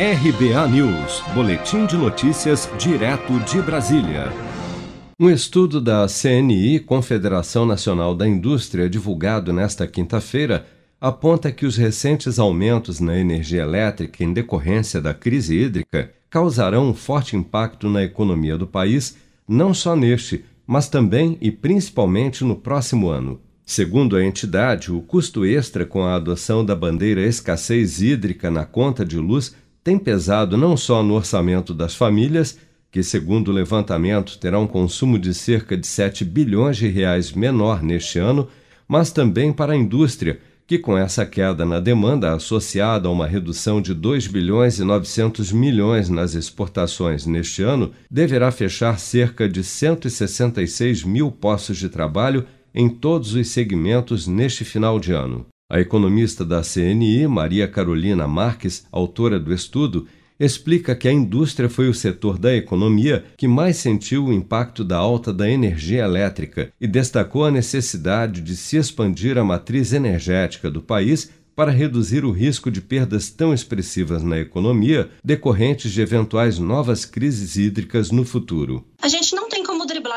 RBA News, Boletim de Notícias, direto de Brasília. Um estudo da CNI, Confederação Nacional da Indústria, divulgado nesta quinta-feira, aponta que os recentes aumentos na energia elétrica em decorrência da crise hídrica causarão um forte impacto na economia do país, não só neste, mas também e principalmente no próximo ano. Segundo a entidade, o custo extra com a adoção da bandeira escassez hídrica na conta de luz tem pesado não só no orçamento das famílias, que, segundo o levantamento, terá um consumo de cerca de 7 bilhões de reais menor neste ano, mas também para a indústria, que com essa queda na demanda associada a uma redução de 2 bilhões e 900 milhões nas exportações neste ano, deverá fechar cerca de 166 mil postos de trabalho em todos os segmentos neste final de ano. A economista da CNI, Maria Carolina Marques, autora do estudo, explica que a indústria foi o setor da economia que mais sentiu o impacto da alta da energia elétrica e destacou a necessidade de se expandir a matriz energética do país para reduzir o risco de perdas tão expressivas na economia decorrentes de eventuais novas crises hídricas no futuro. A gente não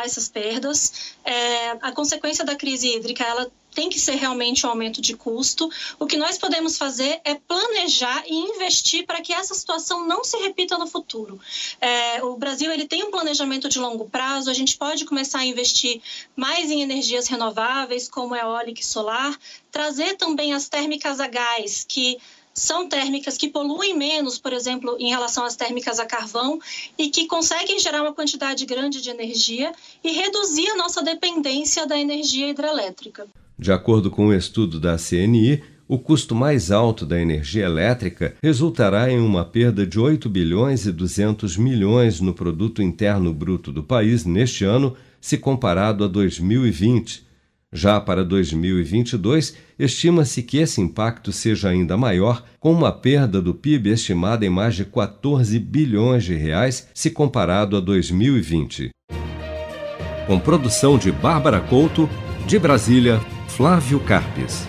essas perdas. É, a consequência da crise hídrica ela tem que ser realmente um aumento de custo. O que nós podemos fazer é planejar e investir para que essa situação não se repita no futuro. É, o Brasil ele tem um planejamento de longo prazo, a gente pode começar a investir mais em energias renováveis, como eólica e solar, trazer também as térmicas a gás, que são térmicas que poluem menos, por exemplo, em relação às térmicas a carvão e que conseguem gerar uma quantidade grande de energia e reduzir a nossa dependência da energia hidrelétrica. De acordo com o um estudo da CNI, o custo mais alto da energia elétrica resultará em uma perda de 8 bilhões e 200 milhões no produto interno bruto do país neste ano, se comparado a 2020. Já para 2022, estima-se que esse impacto seja ainda maior, com uma perda do PIB estimada em mais de 14 bilhões de reais se comparado a 2020. Com produção de Bárbara Couto, de Brasília, Flávio Carpes.